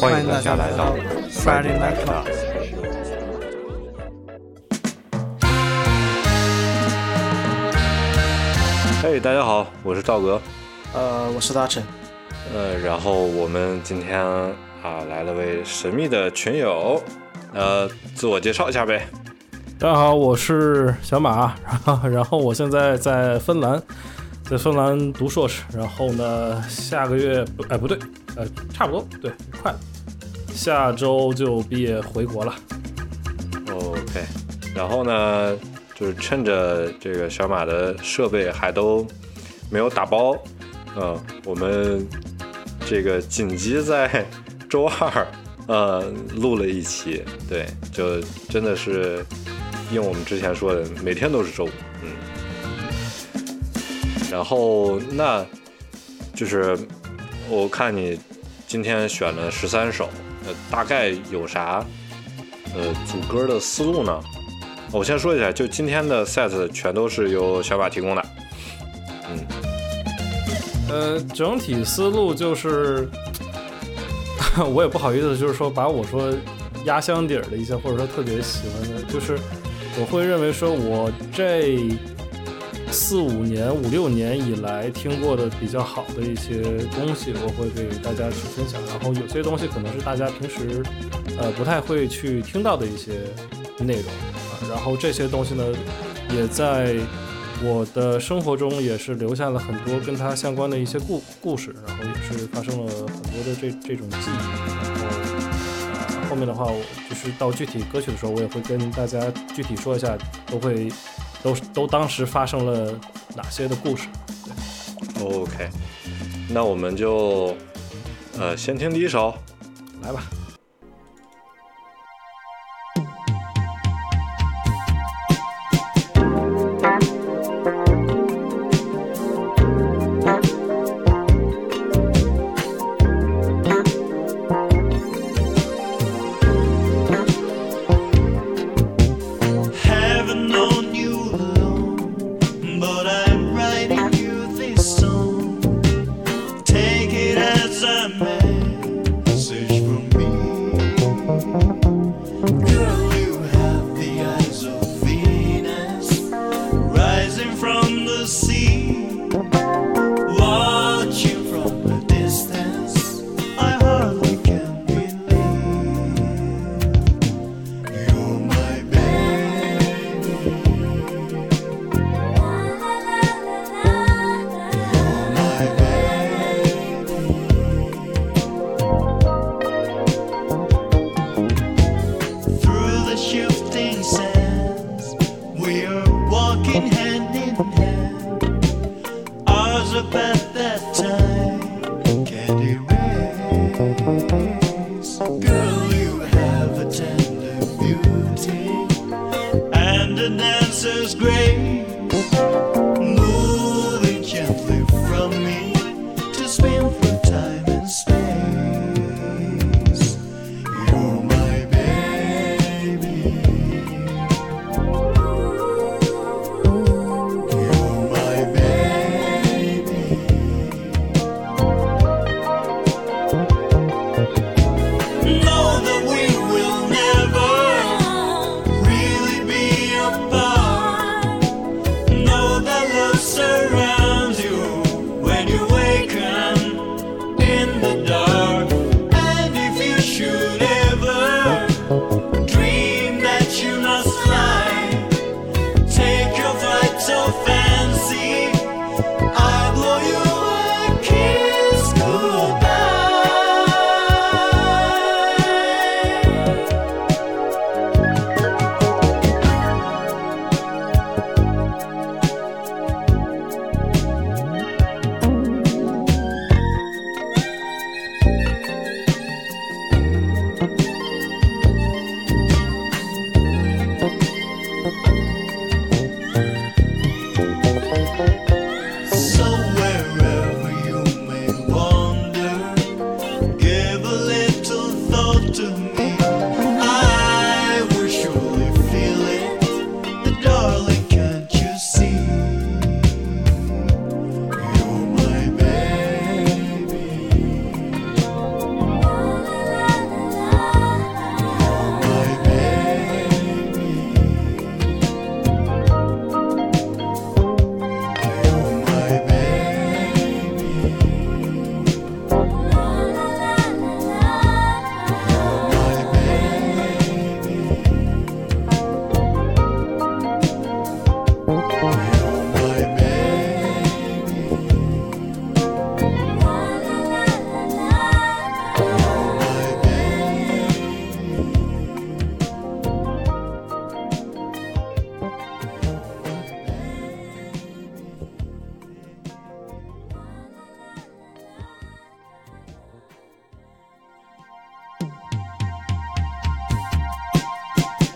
欢迎大家来到 Friday Night Class。嘿，大家好，我是赵格。呃，我是大成。呃，然后我们今天啊来了位神秘的群友，呃，自我介绍一下呗。大家好，我是小马，然 后然后我现在在芬兰，在芬兰读硕士，然后呢，下个月不哎不对，呃，差不多对，快了，下周就毕业回国了。OK，然后呢，就是趁着这个小马的设备还都没有打包，呃，我们这个紧急在周二呃录了一期，对，就真的是用我们之前说的，每天都是周五，嗯。然后那就是我看你今天选了十三首，呃，大概有啥呃组歌的思路呢？我先说一下，就今天的 set 全都是由小马提供的。嗯，呃，整体思路就是，我也不好意思，就是说把我说压箱底儿的一些，或者说特别喜欢的，就是我会认为说我这四五年、五六年以来听过的比较好的一些东西，我会给大家去分享。然后有些东西可能是大家平时呃不太会去听到的一些内容啊。然后这些东西呢，也在我的生活中也是留下了很多跟它相关的一些故故事，然后也是发生了很多的这这种记忆。然后呃后面的话，我就是到具体歌曲的时候，我也会跟大家具体说一下，都会都都当时发生了哪些的故事。OK，那我们就呃先听第一首。来吧。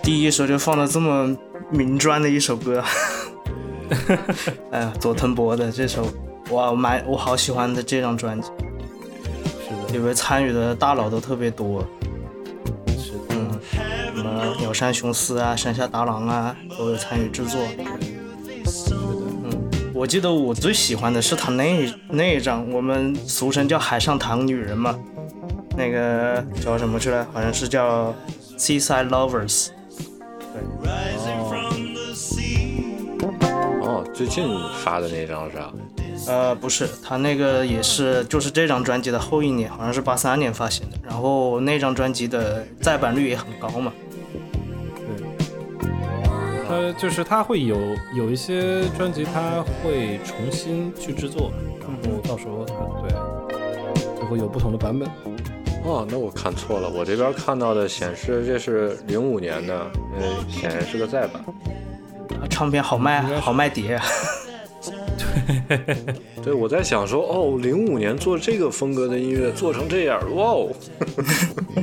第一首就放了这么名专的一首歌。哎呀，佐藤博的这首，哇，我蛮我好喜欢的这张专辑，是的，里面参与的大佬都特别多，是的，嗯，什么鸟山雄司啊、山下达郎啊都有参与制作。是的嗯，我记得我最喜欢的是他那那一张，我们俗称叫海上糖女人嘛，那个叫什么去了？好像是叫《Seaside Lovers》。最近发的那张是吧？呃，不是，他那个也是，就是这张专辑的后一年，好像是八三年发行的。然后那张专辑的再版率也很高嘛。对，他就是他会有有一些专辑，他会重新去制作，然后到时候它对就会有不同的版本。哦，那我看错了，我这边看到的显示这是零五年的，呃，显然是个再版。唱片好卖，好卖碟。对，我在想说，哦，零五年做这个风格的音乐做成这样，哇哦，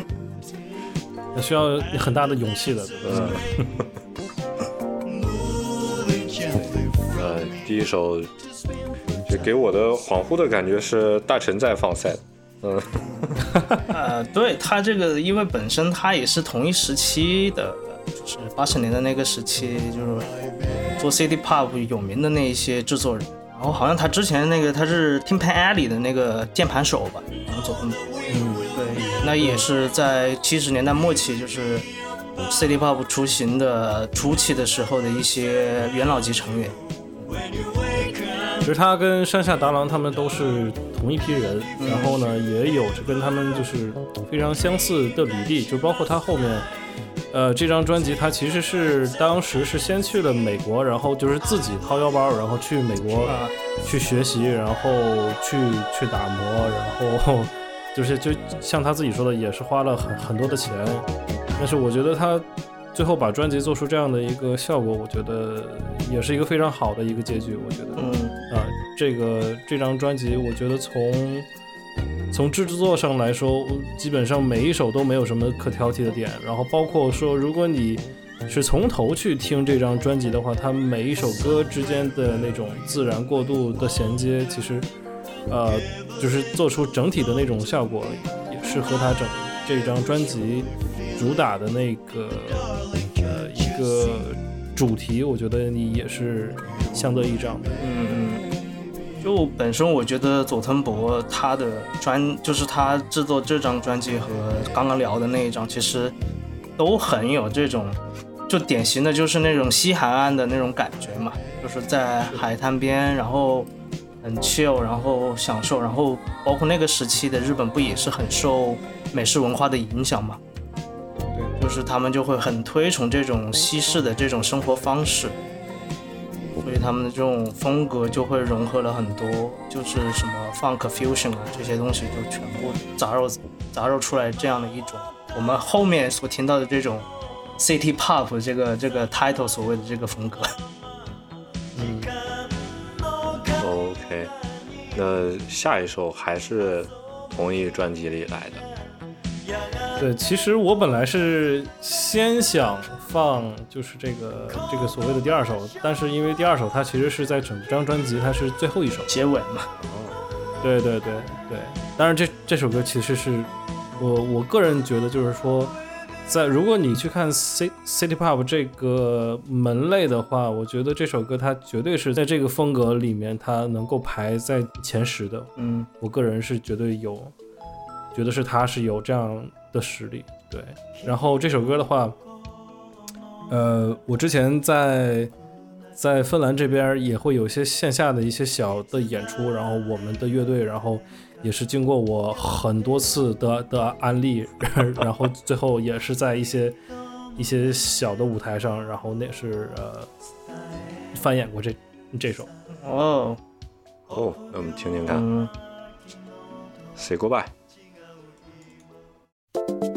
那需要很大的勇气的。嗯，呃，第一首，就给我的恍惚的感觉是大陈在放赛，嗯，呃，对他这个，因为本身他也是同一时期的，就是八十年代那个时期，就是做 City Pop 有名的那一些制作人。然后好像他之前那个他是 Tim Pan Alley 的那个键盘手吧，然后佐藤博。嗯，对，那也是在七十年代末期，就是 City Pop 雏形的初期的时候的一些元老级成员。其实他跟山下达郎他们都是同一批人，然后呢，也有着跟他们就是非常相似的履历，就包括他后面，呃，这张专辑他其实是当时是先去了美国，然后就是自己掏腰包，然后去美国啊。去学习，然后去去打磨，然后就是就像他自己说的，也是花了很很多的钱，但是我觉得他最后把专辑做出这样的一个效果，我觉得也是一个非常好的一个结局，我觉得。嗯，啊，这个这张专辑，我觉得从从制作上来说，基本上每一首都没有什么可挑剔的点。然后包括说，如果你是从头去听这张专辑的话，它每一首歌之间的那种自然过渡的衔接，其实呃，就是做出整体的那种效果，也是和它整这张专辑主打的那个呃一个主题，我觉得你也是相得益彰。嗯嗯，就本身我觉得佐藤博他的专，就是他制作这张专辑和刚刚聊的那一张，其实都很有这种，就典型的就是那种西海岸的那种感觉嘛，就是在海滩边，然后很 chill，然后享受，然后包括那个时期的日本不也是很受美式文化的影响嘛，对就是他们就会很推崇这种西式的这种生活方式。他们的这种风格就会融合了很多，就是什么 funk fusion 啊这些东西，就全部杂糅杂糅出来这样的一种我们后面所听到的这种 city pop 这个这个 title 所谓的这个风格。嗯 OK，那下一首还是同一专辑里来的。对，其实我本来是先想放就是这个这个所谓的第二首，但是因为第二首它其实是在整张专辑它是最后一首。结尾嘛，对对对对，当然这这首歌其实是我我个人觉得就是说，在如果你去看 C City Pop 这个门类的话，我觉得这首歌它绝对是在这个风格里面它能够排在前十的。嗯我个人是绝对有，觉得是它是有这样的实力。对，然后这首歌的话，呃，我之前在在芬兰这边也会有一些线下的一些小的演出，然后我们的乐队，然后也是经过我很多次的的安利，然后最后也是在一些一些小的舞台上，然后那是呃翻演过这这首。哦哦，那我们听听看嗯。，Say Goodbye。「you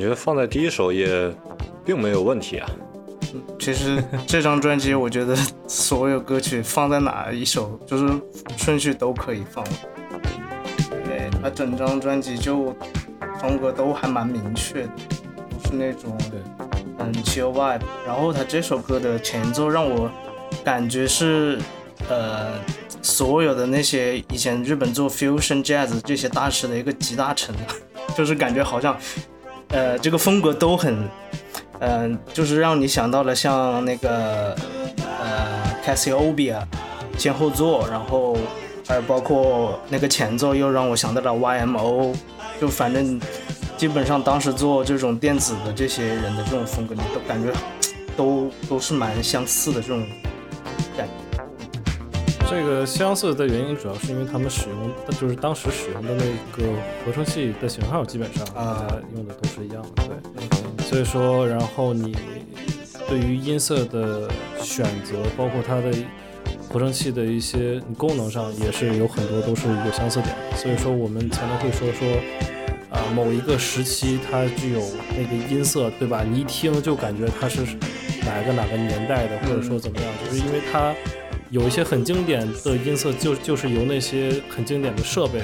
觉放在第一首也并没有问题啊。其实这张专辑，我觉得所有歌曲放在哪一首，就是顺序都可以放。对，它整张专辑就风格都还蛮明确的，是那种嗯 chill vibe。然后它这首歌的前奏让我感觉是呃所有的那些以前日本做 fusion jazz 这些大师的一个集大成，就是感觉好像呃这个风格都很。嗯、就是让你想到了像那个呃 Cassiopeia 前后座，然后还有包括那个前奏又让我想到了 YMO，就反正基本上当时做这种电子的这些人的这种风格，你都感觉都都是蛮相似的这种。这个相似的原因主要是因为他们使用的就是当时使用的那个合成器的型号，基本上啊大家用的都是一样的，对。所以说，然后你对于音色的选择，包括它的合成器的一些功能上，也是有很多都是有相似点的。所以说，我们才能会说说，啊、某一个时期它具有那个音色，对吧？你一听就感觉它是哪个哪个年代的，或者说怎么样，就是因为它有一些很经典的音色就，就是由那些很经典的设备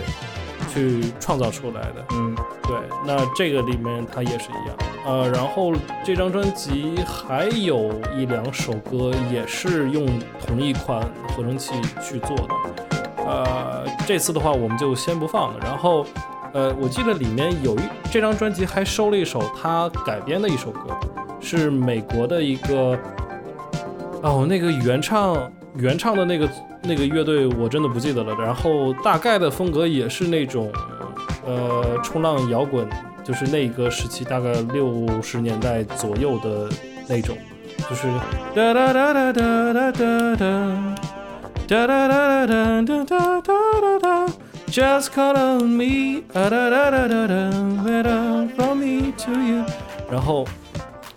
去创造出来的。嗯对，那这个里面它也是一样。呃，然后这张专辑还有一两首歌也是用同一款合成器去做的。呃，这次的话我们就先不放了。然后，呃，我记得里面有一这张专辑还收了一首他改编的一首歌，是美国的一个哦，那个原唱原唱的那个那个乐队我真的不记得了。然后大概的风格也是那种呃冲浪摇滚，就是那个时期大概六十年代左右的那种，就是哒哒哒哒哒哒哒哒哒哒哒哒哒哒哒哒哒哒。just call on me, 哒哒哒哒哒哒 better from me to you。然后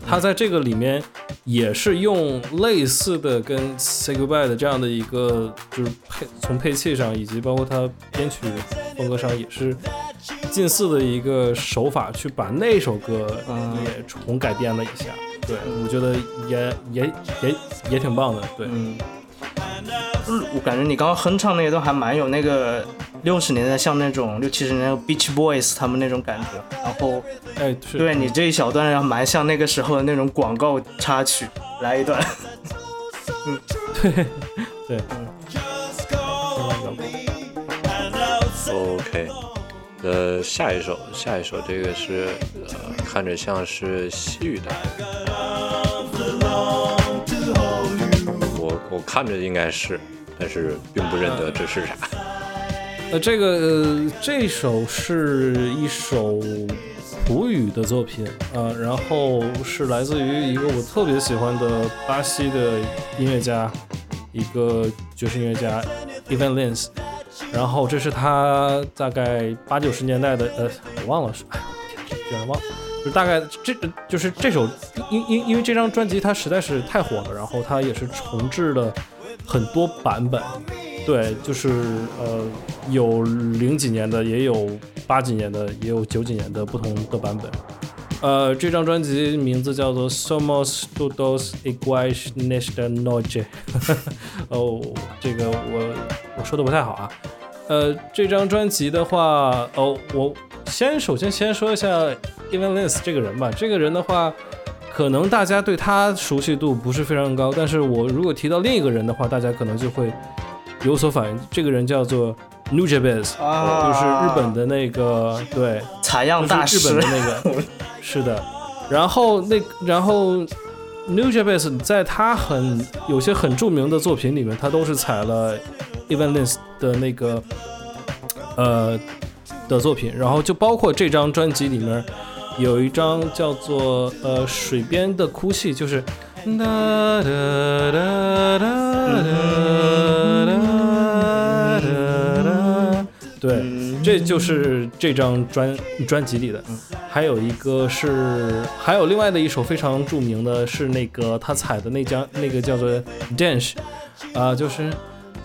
他在这个里面也是用类似的跟 Say Goodbye 的这样的一个，就是配从配器上以及包括它编曲风格上也是近似的一个手法，去把那首歌也重改编了一下。对，我觉得也也也也挺棒的。对，我感觉你刚刚哼唱那一段还蛮有那个六十年代像那种六七十年代 Beach Boys 他们那种感觉，然后哎，对你这一小段还蛮像那个时候的那种广告插曲，来一段。对，Just call me and I'll say OK，呃，下一首，下一首这个是呃，看着像是西语的，long to hold you. 我我看着应该是，但是并不认得这是啥。呃，这个、这首是一首葡语的作品、呃然后是来自于一个我特别喜欢的巴西的音乐家，一个爵士音乐家 Evan Lins。然后这是他大概八九十年代的，呃，我忘了是，哎呦我天，居然忘了，就大概这就是这首，因因因为这张专辑它实在是太火了，然后它也是重制了很多版本，对，就是呃，有零几年的，也有八几年的，也有九几年的不同的版本。呃，这张专辑名字叫做《Somos Todos Iguais Nesta Noche》。哦，这个我我说的不太好啊。呃，这张专辑的话，哦，我先首先先说一下 Evan Lins 这个人吧。这个人的话，可能大家对他熟悉度不是非常高，但是我如果提到另一个人的话，大家可能就会有所反应。这个人叫做 Nujabes，、啊就是日本的那个对。采样大师就是日本的那个，是的。然后那然后 New Jabez 在他很有些很著名的作品里面，他都是采了 Evan Lins 的那个呃的作品，然后就包括这张专辑里面有一张叫做呃水边的哭泣，就是哒哒哒哒哒哒哒，对。这就是这张专专辑里的，还有一个是，还有另外的一首非常著名的是那个他采的那张那个叫做 Dance，啊，就是。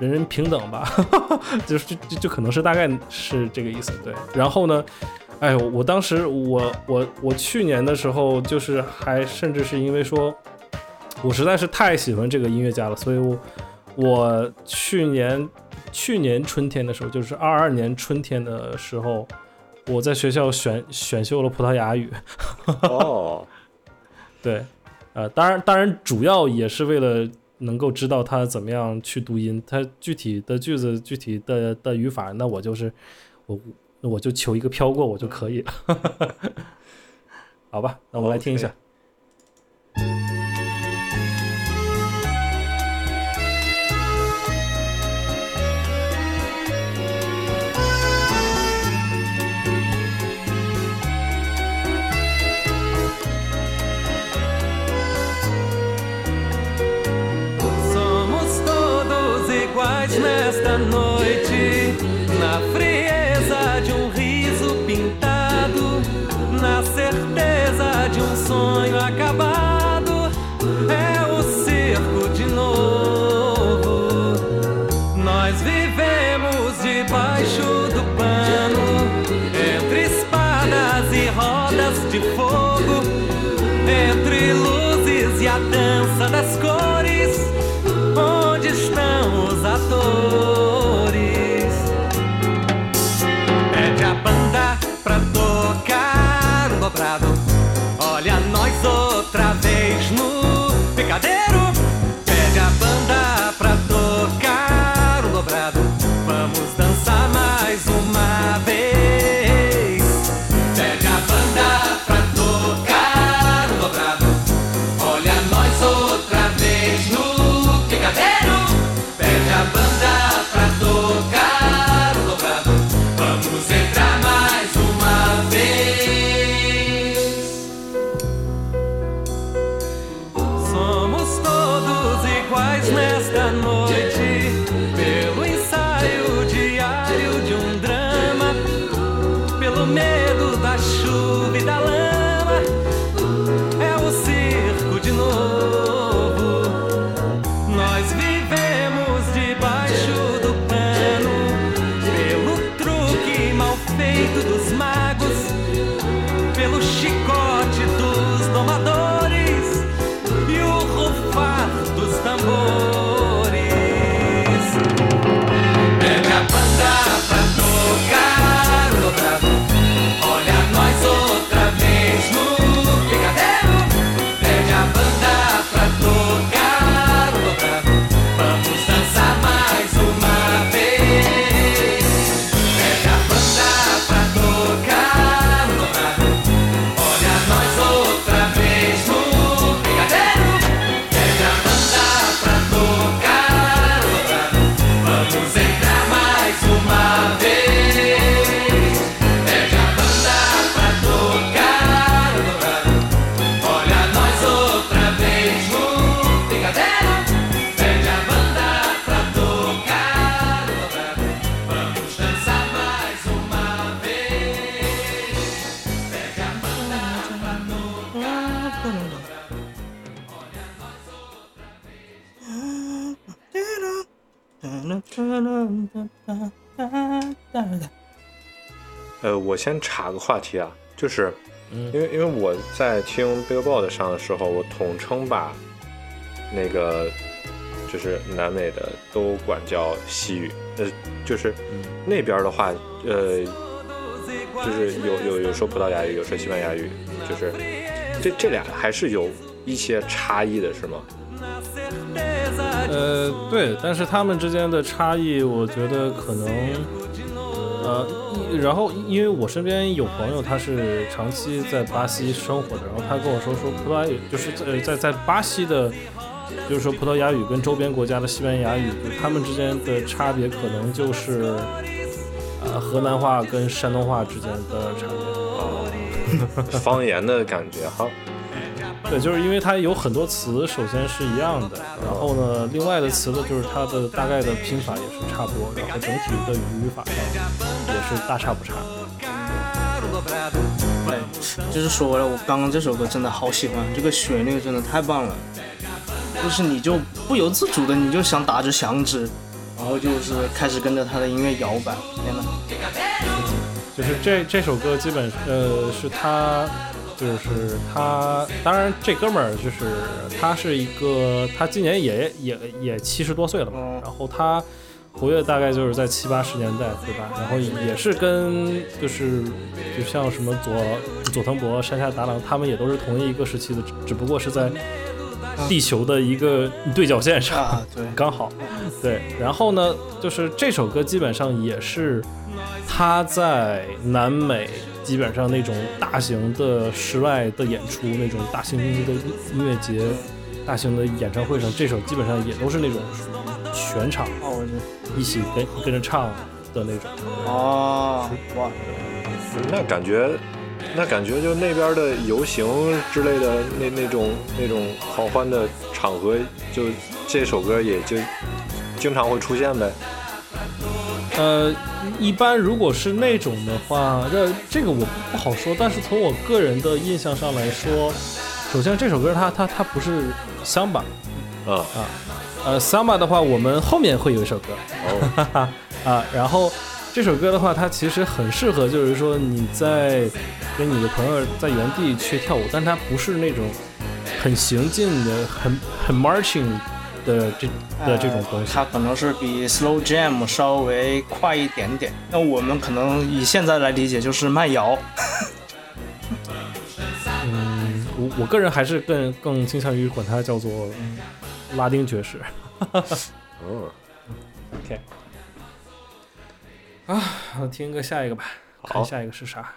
人人平等吧，就是就就就可能是大概是这个意思。对，然后呢，哎呦，我当时我我我去年的时候，就是还甚至是因为说，我实在是太喜欢这个音乐家了，所以我我去年。去年春天的时候，就是二二年春天的时候，我在学校选选修了葡萄牙语。哦，对，呃，当然，当然，主要也是为了能够知道它怎么样去读音，它具体的句子、具体的的语法，那我就是我我就求一个飘过我就可以了。好吧，那我们来听一下。先插个话题啊，就是嗯因为因为我在听 Billboard 上的时候，我统称把那个就是南美的都管叫西语，呃，就是那边的话，呃，就是有有有说葡萄牙语，有说西班牙语，就是这这俩还是有一些差异的，是吗？呃，对，但是他们之间的差异，我觉得可能，呃，一然后因为我身边有朋友，他是长期在巴西生活的，然后他跟我说说葡萄牙语，就是在在在巴西的，就是说葡萄牙语跟周边国家的西班牙语，就是他们之间的差别可能就是，呃，河南话跟山东话之间的差别。方言的感觉哈。对，就是因为它有很多词，首先是一样的，然后呢，另外的词呢，就是它的大概的拼法也是差不多，然后整体的语法上也是大差不差。对，就是说回来，我刚刚这首歌真的好喜欢，这个旋律真的太棒了，就是你就不由自主的你就想打着响指，然后就是开始跟着他的音乐摇摆，天呐，就是这这首歌基本呃是他，就是他，当然这哥们儿就是他是一个，他今年也也也七十多岁了嘛，嗯然后他活跃大概就是在七八十年代，对吧？然后也是跟就是就像什么佐佐藤博、山下达郎，他们也都是同一个时期的，只只不过是在地球的一个对角线上。啊，对，刚好，对。然后呢，就是这首歌基本上也是他在南美基本上那种大型的室外的演出，那种大型的音乐节、大型的演唱会上，这首基本上也都是那种全场一起跟跟着唱的那种。哦，哇，那感觉，那感觉就那边的游行之类的那那种那种狂欢的场合，就这首歌也就经常会出现呗。呃，一般如果是那种的话，这这个我不好说。但是从我个人的印象上来说，首先这首歌它它它不是香吧？嗯，啊，呃，，Summer 的话，我们后面会有一首歌，哦，哈 哈啊，然后这首歌的话，它其实很适合，就是说你在跟你的朋友在原地去跳舞，但它不是那种很行进的、很很 marching 的这的这种东西。呃它可能是比 slow jam 稍微快一点点。那我们可能以现在来理解就是慢摇。嗯，我我个人还是更更倾向于管它叫做拉丁爵士。哦，OK，啊，听个下一个吧，看下一个是啥。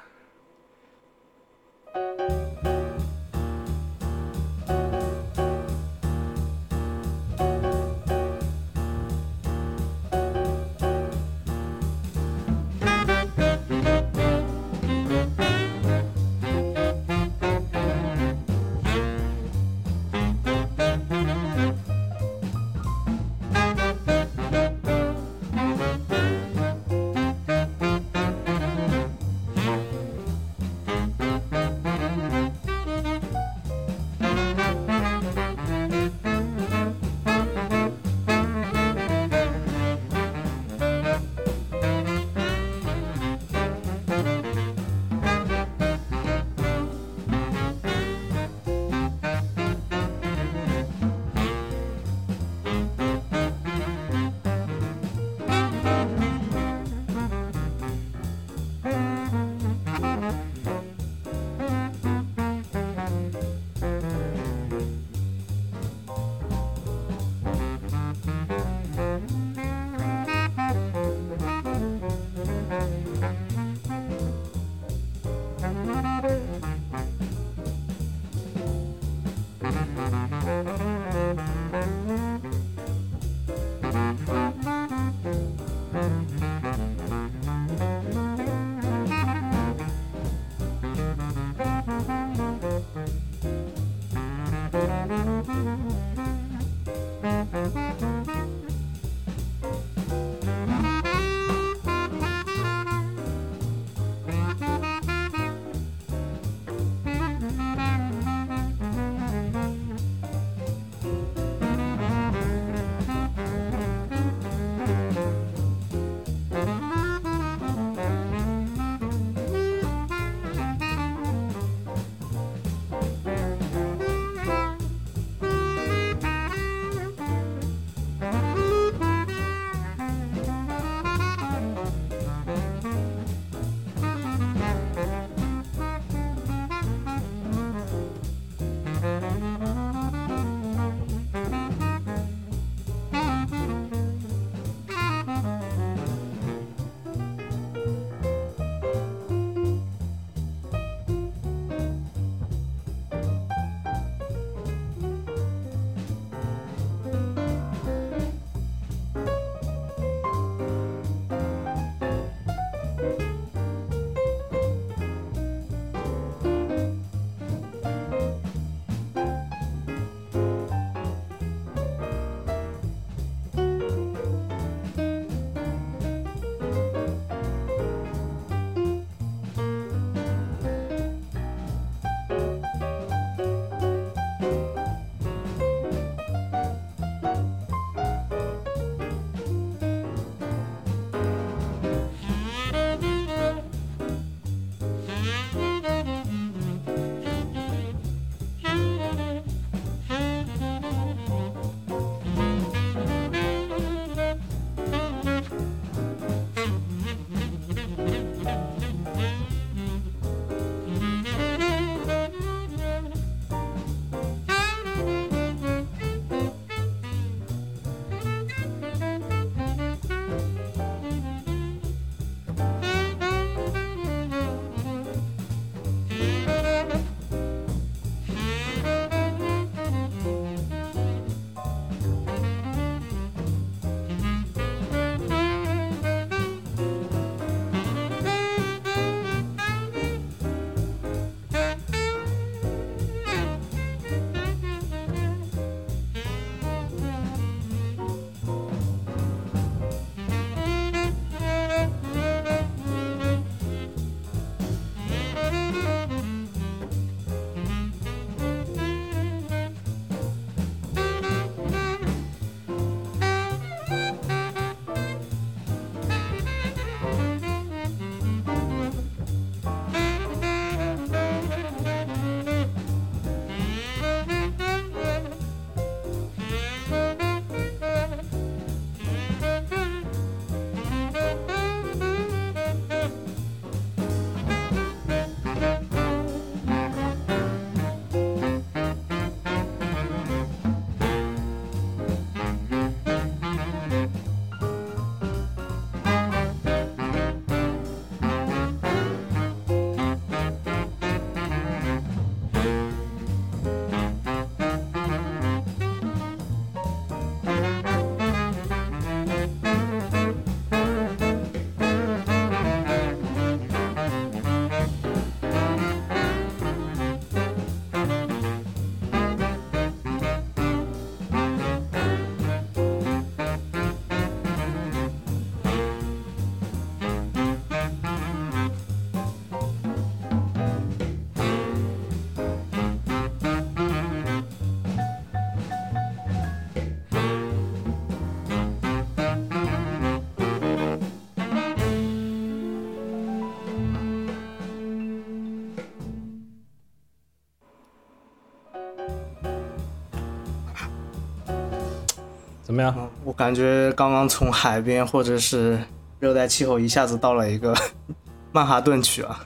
怎么样？嗯，我感觉刚刚从海边或者是热带气候一下子到了一个 曼哈顿区啊，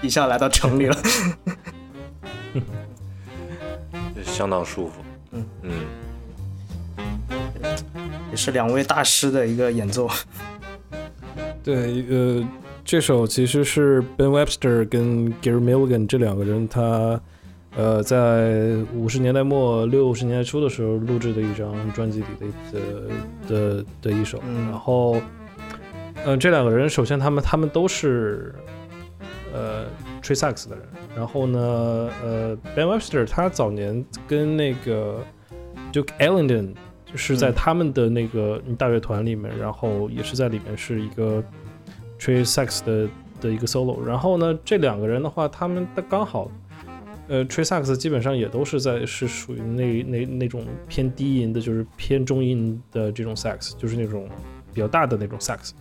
一下来到城里了。相当舒服。嗯嗯，也是两位大师的一个演奏。对，呃，这首其实是 Ben Webster 跟 Gary Milligan 这两个人他。呃，在五十年代末六十年代初的时候录制的一张专辑里的的的的一首，嗯然后，呃，这两个人首先他们他们都是呃吹萨克斯的人，然后呢，呃，Ben Webster 他早年跟那个 Duke Ellington 是在嗯他们的那个大乐团里面，然后也是在里面是一个吹萨克斯的的一个 solo，然后呢，这两个人的话，他们的刚好。呃，吹萨克斯基本上也都是在是属于那那那种偏低音的，就是偏中音的这种萨克斯，就是那种比较大的那种萨克斯。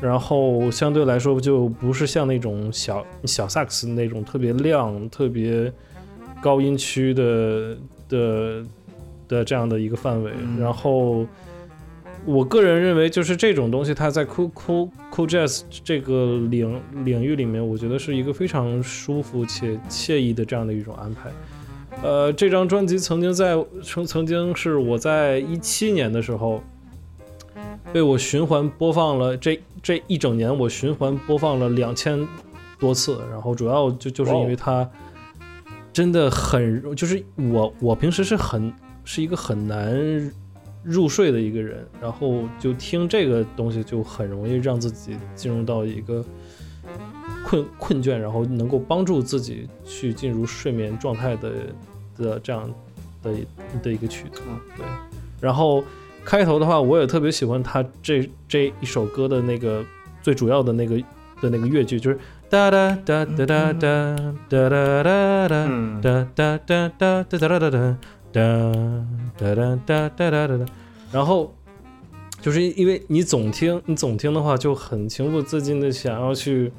然后相对来说就不是像那种小小萨克斯那种特别亮、特别高音区的的的这样的一个范围。嗯然后我个人认为，就是这种东西，它在 cool cool cool jazz 这个领领域里面，我觉得是一个非常舒服且惬意的这样的一种安排。呃，这张专辑曾经在曾曾经是我在一七年的时候被我循环播放了这这一整年，我循环播放了两千多次，然后主要就就是因为它真的很，就是我我平时是很是一个很难入睡的一个人，然后就听这个东西就很容易让自己进入到一个困困倦，然后能够帮助自己去进入睡眠状态的的这样的的一个曲子。嗯。对，然后开头的话，我也特别喜欢他这这一首歌的那个最主要的那个的那个乐句，就是哒哒哒哒哒哒哒哒哒哒哒哒哒哒。哒哒哒哒哒哒哒哒哒哒哒，然后就是因为你总听，你总听的话，就很情不自禁的想要去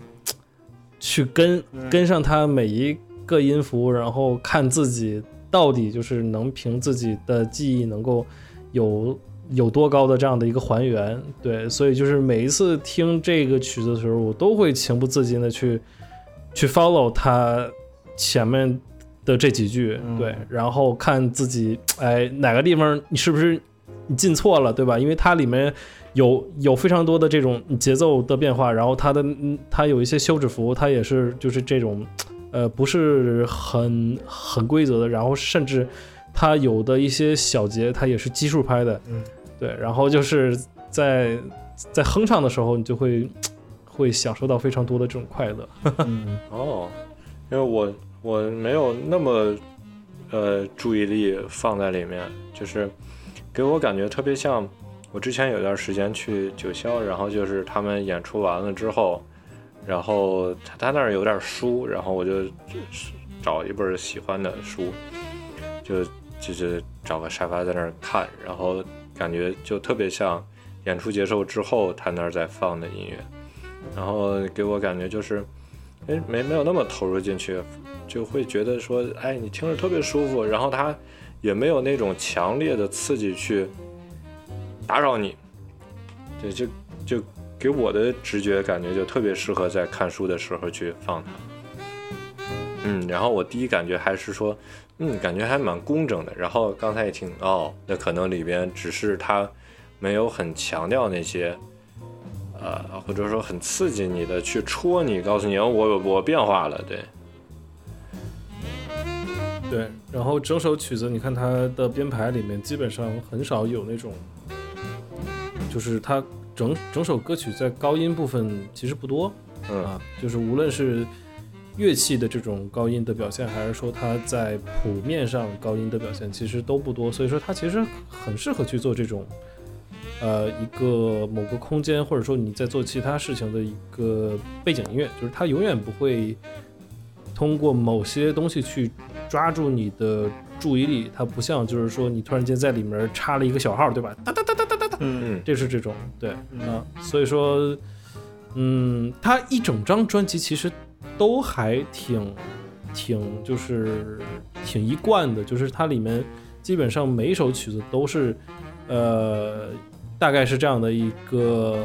去跟跟上它每一个音符，然后看自己到底就是能凭自己的记忆能够有有多高的这样的一个还原。对，所以就是每一次听这个曲子的时候，我都会情不自禁的去去 follow 它前面的这几句，嗯对，然后看自己哎哪个地方你是不是你进错了，对吧？因为它里面有有非常多的这种节奏的变化，然后它的嗯它有一些休止符，它也是就是这种呃不是很很规则的，然后甚至它有的一些小节它也是奇数拍的，嗯，对，然后就是在在哼唱的时候，你就会会享受到非常多的这种快乐。嗯哦，因为我我没有那么呃注意力放在里面，就是给我感觉特别像我之前有段时间去九霄，然后就是他们演出完了之后，然后他他那儿有点书，然后我就找一本喜欢的书，就就是找个沙发在那儿看，然后感觉就特别像演出结束之后他那儿在放的音乐，然后给我感觉就是。没，没没有那么投入进去，就会觉得说，哎，你听着特别舒服，然后它也没有那种强烈的刺激去打扰你，对，就就给我的直觉感觉就特别适合在看书的时候去放它。嗯，然后我第一感觉还是说，嗯，感觉还蛮工整的。然后刚才一听，哦，那可能里边只是它没有很强调那些。呃，或者说很刺激你的，去戳你，告诉你，哦，我我变化了，对，对，然后整首曲子，你看它的编排里面基本上很少有那种，就是它整整首歌曲在高音部分其实不多嗯啊，就是无论是乐器的这种高音的表现，还是说它在谱面上高音的表现，其实都不多，所以说它其实很适合去做这种。呃，一个某个空间，或者说你在做其他事情的一个背景音乐，就是它永远不会通过某些东西去抓住你的注意力，它不像就是说你突然间在里面插了一个小号，对吧？哒哒哒哒哒哒哒，嗯。嗯这是这种对。嗯啊，所以说，嗯，它一整张专辑其实都还挺挺就是挺一贯的，就是它里面基本上每一首曲子都是，呃，大概是这样的一个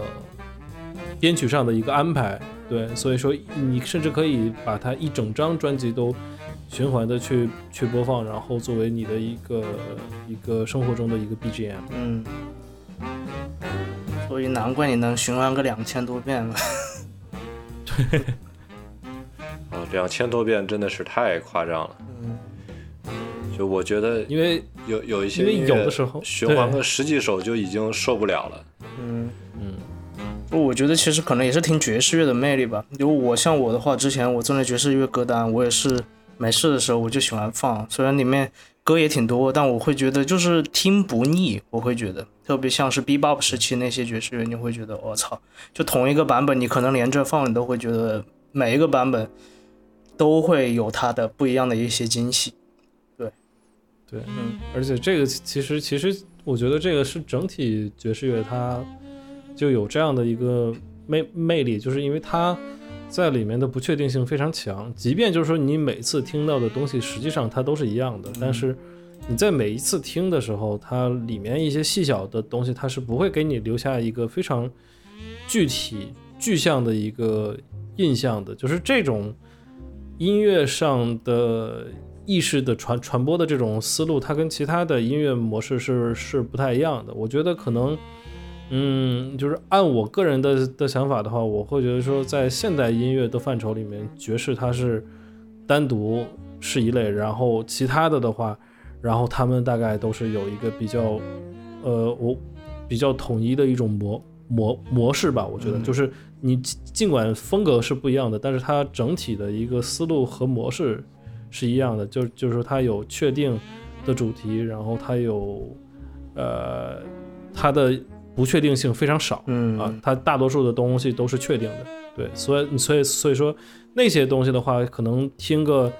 编曲上的一个安排。对，所以说你甚至可以把它一整张专辑都循环的去去播放，然后作为你的一个一个生活中的一个 BGM。嗯，所以难怪你能循环个两千多遍了。对 哦，两千多遍真的是太夸张了。嗯，就我觉得因为有有一些因为有的时候循环个十几首就已经受不了了。嗯嗯，我觉得其实可能也是听爵士乐的魅力吧。就我像我的话，之前我做那爵士乐歌单，我也是没事的时候我就喜欢放，虽然里面歌也挺多，但我会觉得就是听不腻。我会觉得，特别像是 Bebop 时期那些爵士乐，你会觉得我操，就同一个版本，你可能连着放，你都会觉得每一个版本都会有它的不一样的一些惊喜。对，嗯。而且这个其实其实我觉得这个是整体爵士乐它就有这样的一个魅魅力，就是因为它在里面的不确定性非常强，即便就是说你每次听到的东西实际上它都是一样的，但是你在每一次听的时候，它里面一些细小的东西，它是不会给你留下一个非常具体具象的一个印象的，就是这种音乐上的意识的传传播的这种思路，它跟其他的音乐模式是是不太一样的。我觉得可能，嗯，就是按我个人的的想法的话，我会觉得说，在现代音乐的范畴里面，爵士它是单独是一类，然后其他的的话，然后他们大概都是有一个比较，呃，我比较统一的一种模模模式吧。我觉得嗯就是你尽尽管风格是不一样的，但是它整体的一个思路和模式是一样的，就就是说它有确定的主题，然后它有呃它的不确定性非常少。嗯啊，它大多数的东西都是确定的，对，所以所以所以说那些东西的话，可能听个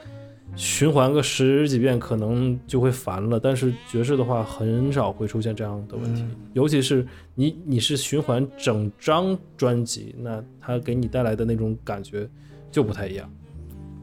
循环个十几遍，可能就会烦了。但是爵士的话，很少会出现这样的问题，嗯尤其是你你是循环整张专辑，那它给你带来的那种感觉就不太一样。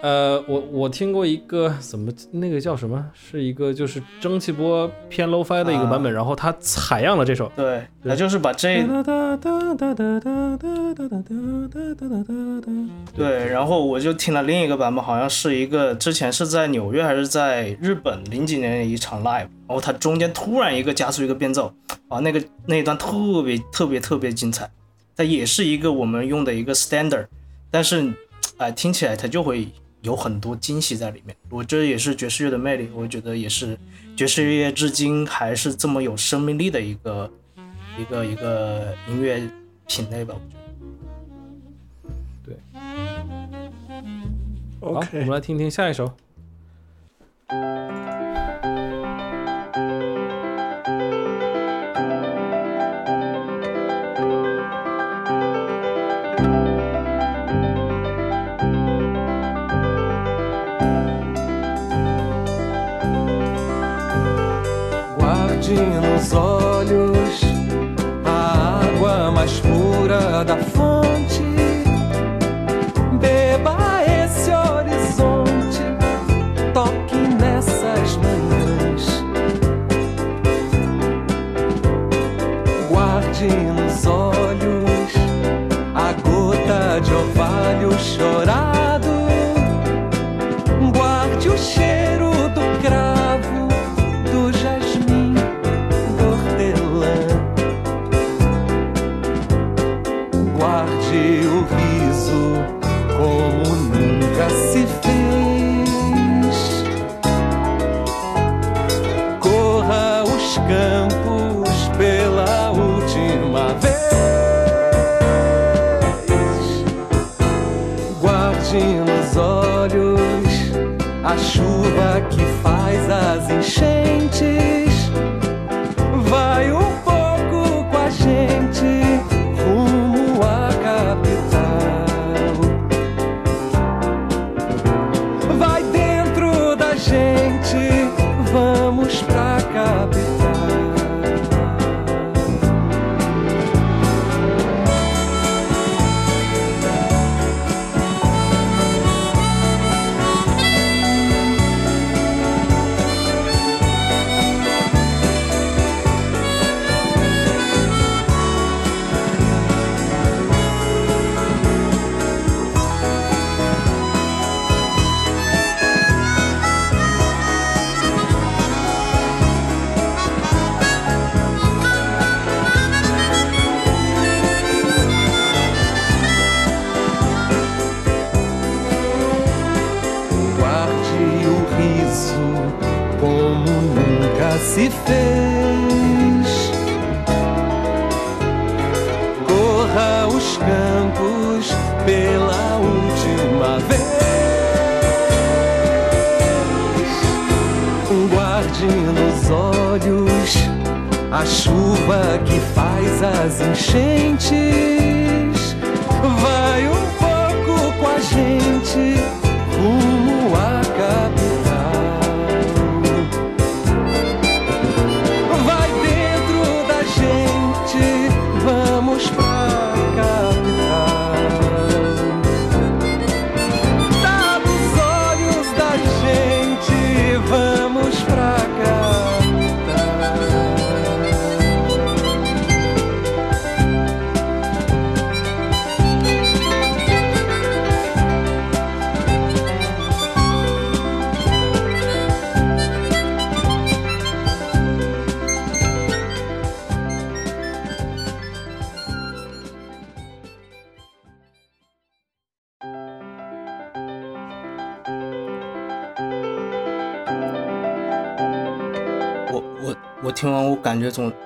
呃，我我听过一个怎么那个叫什么？是一个就是蒸汽波偏 low fi 的一个版本，然后他采样了这首。对，那就是把这对，然后我就听了另一个版本，好像是一个之前是在纽约还是在日本零几年的一场 live，然后它中间突然一个加速一个变奏，啊，那个那一段特别特别特别精彩，它也是一个我们用的一个 standard，但是哎、听起来它就会有很多惊喜在里面，我这也是爵士乐的魅力，我觉得也是爵士乐至今还是这么有生命力的一个一个一个音乐品类吧，我觉得。对好，我们来听听下一首。Nos olhos a água mais pura da fonte. Campos pela última vez. Guarde nos olhos a chuva que faz as enchentes.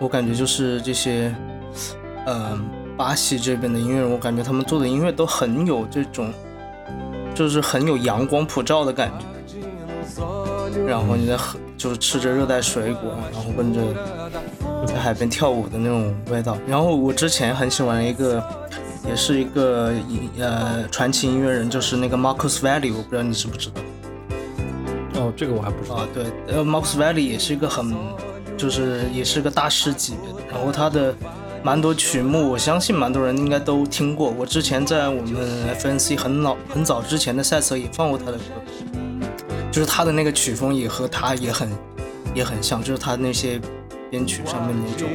我感觉就是这些，嗯、巴西这边的音乐人，我感觉他们做的音乐都很有这种，就是很有阳光普照的感觉。然后你在喝，就是吃着热带水果，然后跟着在海边跳舞的那种味道。然后我之前很喜欢一个，也是一个呃传奇音乐人，就是那个 Marcus Valley，我不知道你知不知道。哦，这个我还不知道。啊，对，呃，Marcus Valley 也是一个很，就是也是个大师级别的，然后他的蛮多曲目，我相信蛮多人应该都听过。我之前在我们 FNC 很老很早之前的赛车也放过他的歌，就是他的那个曲风也和他也很 也很像，就是他那些编曲上面那种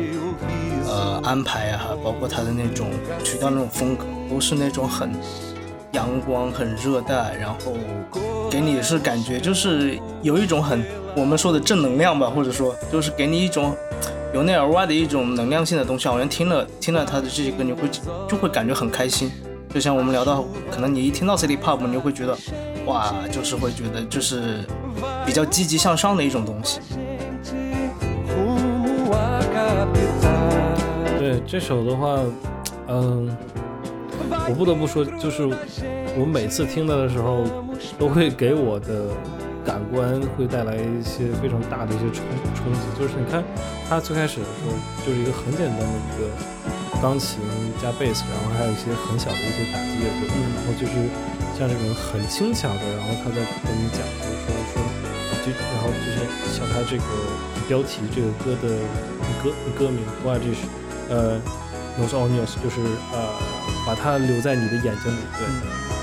呃安排啊，包括他的那种曲调那种风格，都是那种很阳光、很热带，然后给你是感觉就是有一种很我们说的正能量吧，或者说就是给你一种由内而外的一种能量性的东西。好像听了听了他的这些歌，你会就会感觉很开心。就像我们聊到，可能你一听到 City Pop，你就会觉得哇，就是会觉得就是比较积极向上的一种东西。对这首的话，嗯，我不得不说，就是我每次听到的时候，都会给我的感官会带来一些非常大的一些冲冲击。就是你看，它最开始的时候就是一个很简单的一个钢琴加贝斯，然后还有一些很小的一些打击乐队，然后就是像这种很轻巧的，然后他在跟你讲，就是说说，就然后就是像他这个标题这个歌的歌歌名 w a g i s 呃，nos onios 就是呃把它留在你的眼睛里，对，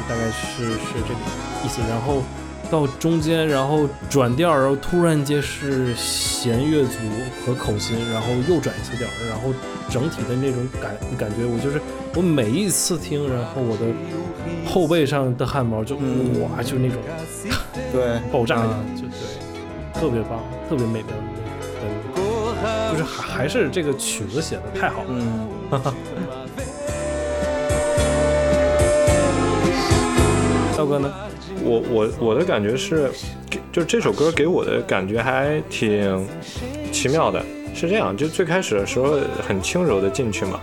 大概是是这个意思。然后到中间，然后转调，然后突然间是弦乐组和口琴，然后又转一次调，然后整体的那种感感觉，我就是我每一次听，然后我的后背上的汗毛就、嗯。哇，就那种 对，爆炸一样，就对，特别棒，特别美妙的那个，就是还还是这个曲子写的太好了。嗯，道哥呢？我我我的感觉是，就是这首歌给我的感觉还挺奇妙的。是这样，就最开始的时候很轻柔的进去嘛，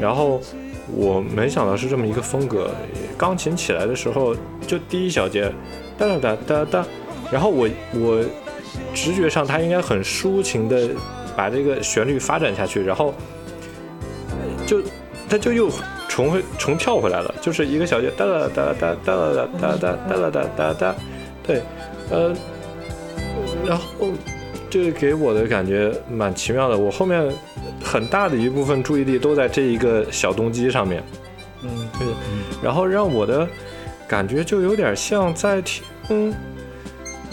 然后我没想到是这么一个风格。钢琴起来的时候，就第一小节哒哒哒哒哒，然后我我直觉上它应该很抒情的把这个旋律发展下去，然后就它就又重回重跳回来了，就是一个小节，哒哒哒哒哒哒哒哒哒哒哒。对，呃，然后这给我的感觉蛮奇妙的，我后面很大的一部分注意力都在这一个小动机上面。嗯，对。然后让我的感觉就有点像在听。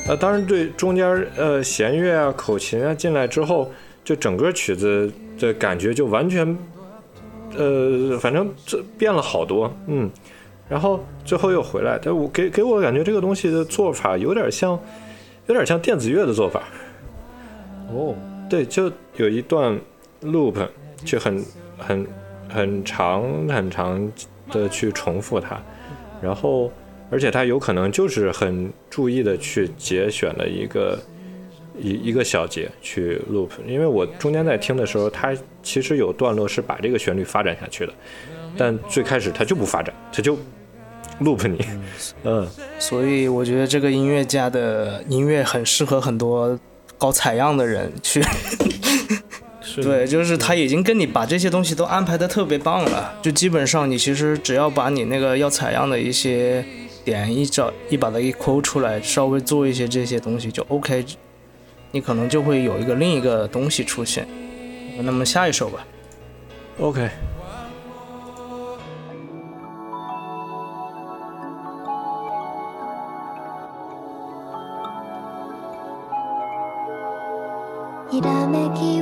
呃，当然对，中间呃弦乐啊、口琴啊进来之后，就整个曲子的感觉就完全。呃，反正这变了好多，嗯，然后最后又回来，但我给给我感觉这个东西的做法有点像，有点像电子乐的做法，哦，对，就有一段 loop，就很很很长很长的去重复它，然后而且它有可能就是很注意的去节选了一个一一个小节去 loop，因为我中间在听的时候，它其实有段落是把这个旋律发展下去的，但最开始它就不发展，它就 loop 你，嗯，所以我觉得这个音乐家的音乐很适合很多搞采样的人去。对，就是他已经跟你把这些东西都安排的特别棒了，就基本上你其实只要把你那个要采样的一些点一找一把它一抠出来，稍微做一些这些东西就 OK，你可能就会有一个另一个东西出现。那么下一首吧， OK，ひらめき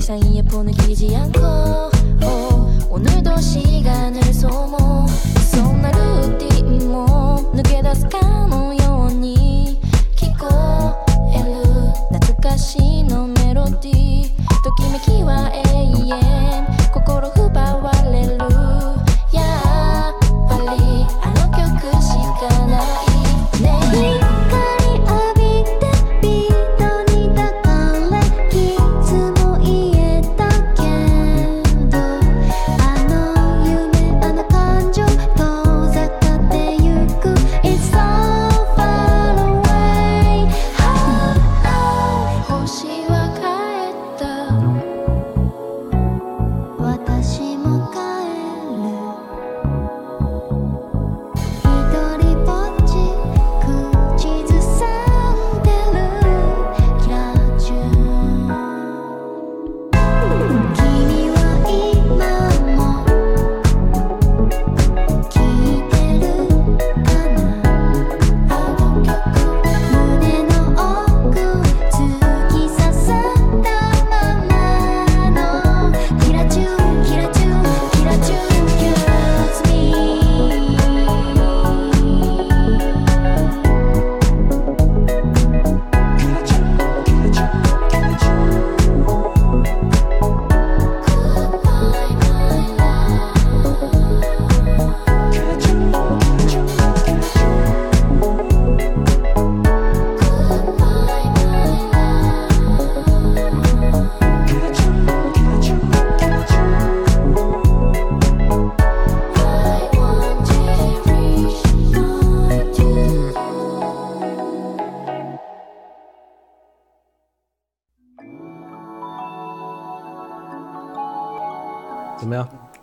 이상 이어폰을 끼지 않고 오, 오늘도 시간을 소모 Sono l'ultimo抜け出すかのように聞こえる懐かしのメロディーときめきは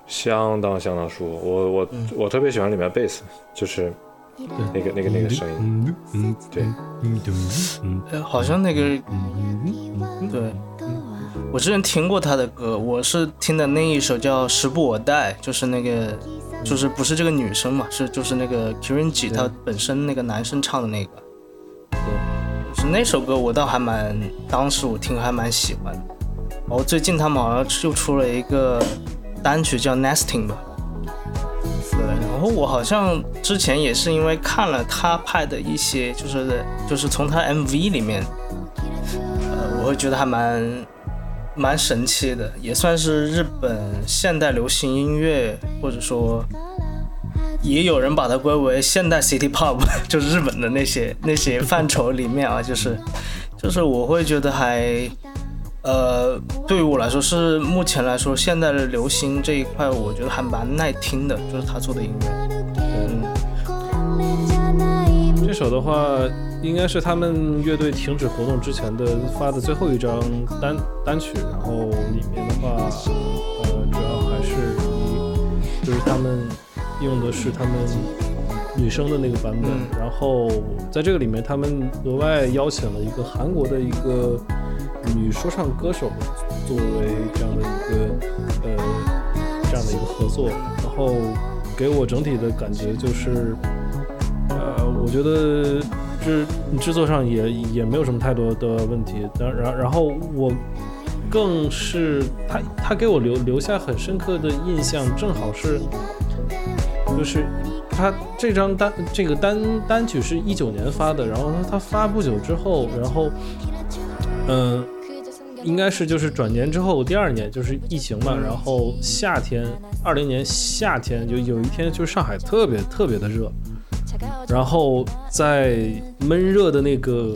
相当相当舒服。我我、我特别喜欢里面贝斯，就是那个那个那个声音，嗯对，嗯嗯呃好像那个对，我之前听过他的歌，我是听的那一首叫《时不我待》，就是那个，就是不是这个女生嘛，是就是那个 Kirinji 他本身那个男生唱的那个，对，就是那首歌我倒还蛮，当时我听还蛮喜欢的。然后最近他们好像又出了一个单曲叫 Nesting 吧，对，然后我好像之前也是因为看了他拍的一些，就是就是从他 MV 里面，呃，我会觉得还蛮蛮神奇的，也算是日本现代流行音乐，或者说也有人把它归为现代 City Pop，就是日本的那些那些范畴里面啊，就是就是我会觉得还。呃，对于我来说是目前来说，现在的流行这一块，我觉得还蛮耐听的，就是他做的音乐。嗯，这首的话，应该是他们乐队停止活动之前的发的最后一张单单曲，然后里面的话，呃，主要还是以就是他们用的是他们女生的那个版本，嗯然后在这个里面，他们额外邀请了一个韩国的一个女说唱歌手作为这样的一个呃这样的一个合作，然后给我整体的感觉就是。呃，我觉得制制作上也也没有什么太多的问题。当然，然后我更是他他给我留留下很深刻的印象，正好是就是他这张单这个单单曲是一九年发的，然后他发不久之后，然后嗯。应该是就是转年之后第二年就是疫情嘛，然后夏天二零年夏天就有一天就是上海特别特别的热，然后在闷热的那个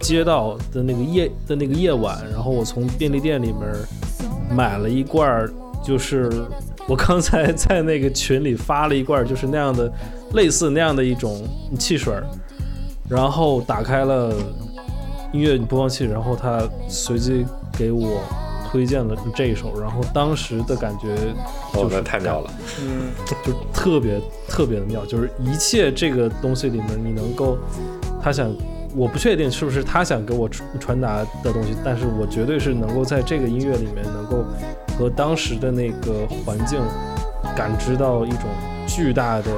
街道的那个夜的那个夜晚，然后我从便利店里面买了一罐，就是我刚才在那个群里发了一罐，就是那样的类似那样的一种汽水儿，然后打开了音乐播放器，然后他随机给我推荐了这一首，然后当时的感觉哦就，是那太妙了，嗯，就特别特别的妙，就是一切这个东西里面，你能够，他想，我不确定是不是他想给我传传达的东西，但是我绝对是能够在这个音乐里面能够和当时的那个环境感知到一种巨大的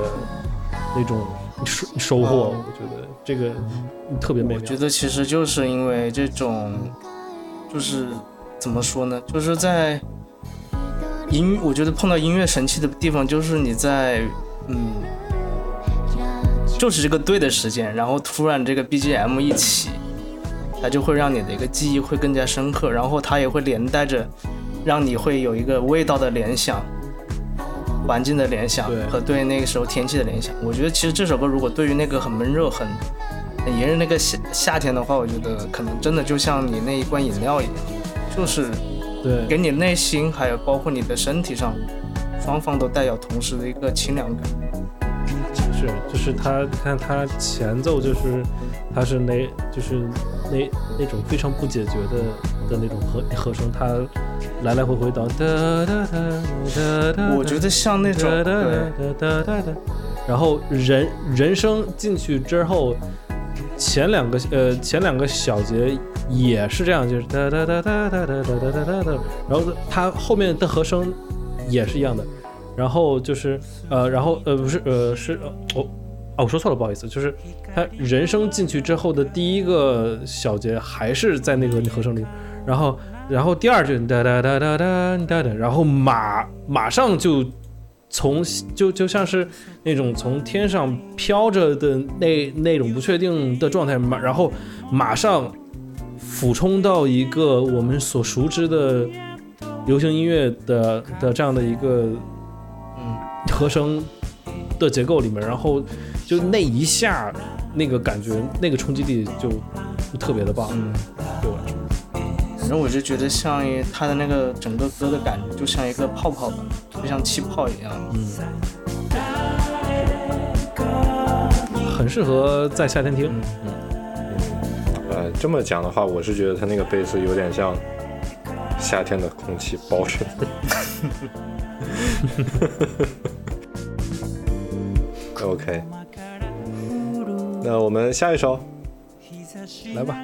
那种收收获，哦我觉得这个特别美妙。我觉得其实就是因为这种，就是怎么说呢，就是在音，我觉得碰到音乐神器的地方，就是你在嗯，就是这个对的时间，然后突然这个 BGM 一起，它就会让你的一个记忆会更加深刻，然后它也会连带着让你会有一个味道的联想。环境的联想对和对那个时候天气的联想，我觉得其实这首歌如果对于那个很闷热、很很炎热那个夏夏天的话，我觉得可能真的就像你那一罐饮料一样，就是对给你内心还有包括你的身体上，双方都带有同时的一个清凉感。是，就是他看他前奏就是，他是那就是那那种非常不解决的的那种和和声，他来来回回到哒哒哒哒哒，我觉得像那种哒哒对哒哒哒哒，然后人人声进去之后，前两个呃前两个小节也是这样，就是哒哒哒哒哒哒哒哒哒哒哒，然后它后面的和声也是一样的，然后就是呃然后呃不是呃是呃我。哦，我说错了，不好意思，就是他人声进去之后的第一个小节还是在那个和声里，然后然后第二句哒哒哒哒哒哒哒，然后马马上就从就就像是那种从天上飘着的那那种不确定的状态，马然后马上俯冲到一个我们所熟知的流行音乐的的这样的一个和声的结构里面，然后就那一下那个感觉，那个冲击力就就特别的棒，嗯，对我来说。反正我就觉得像一它的那个整个歌的感觉，就像一个泡泡吧，就像气泡一样。嗯很适合在夏天听。呃，这么讲的话，我是觉得他那个贝斯有点像夏天的空气包着你。ok，那我们下一首来吧。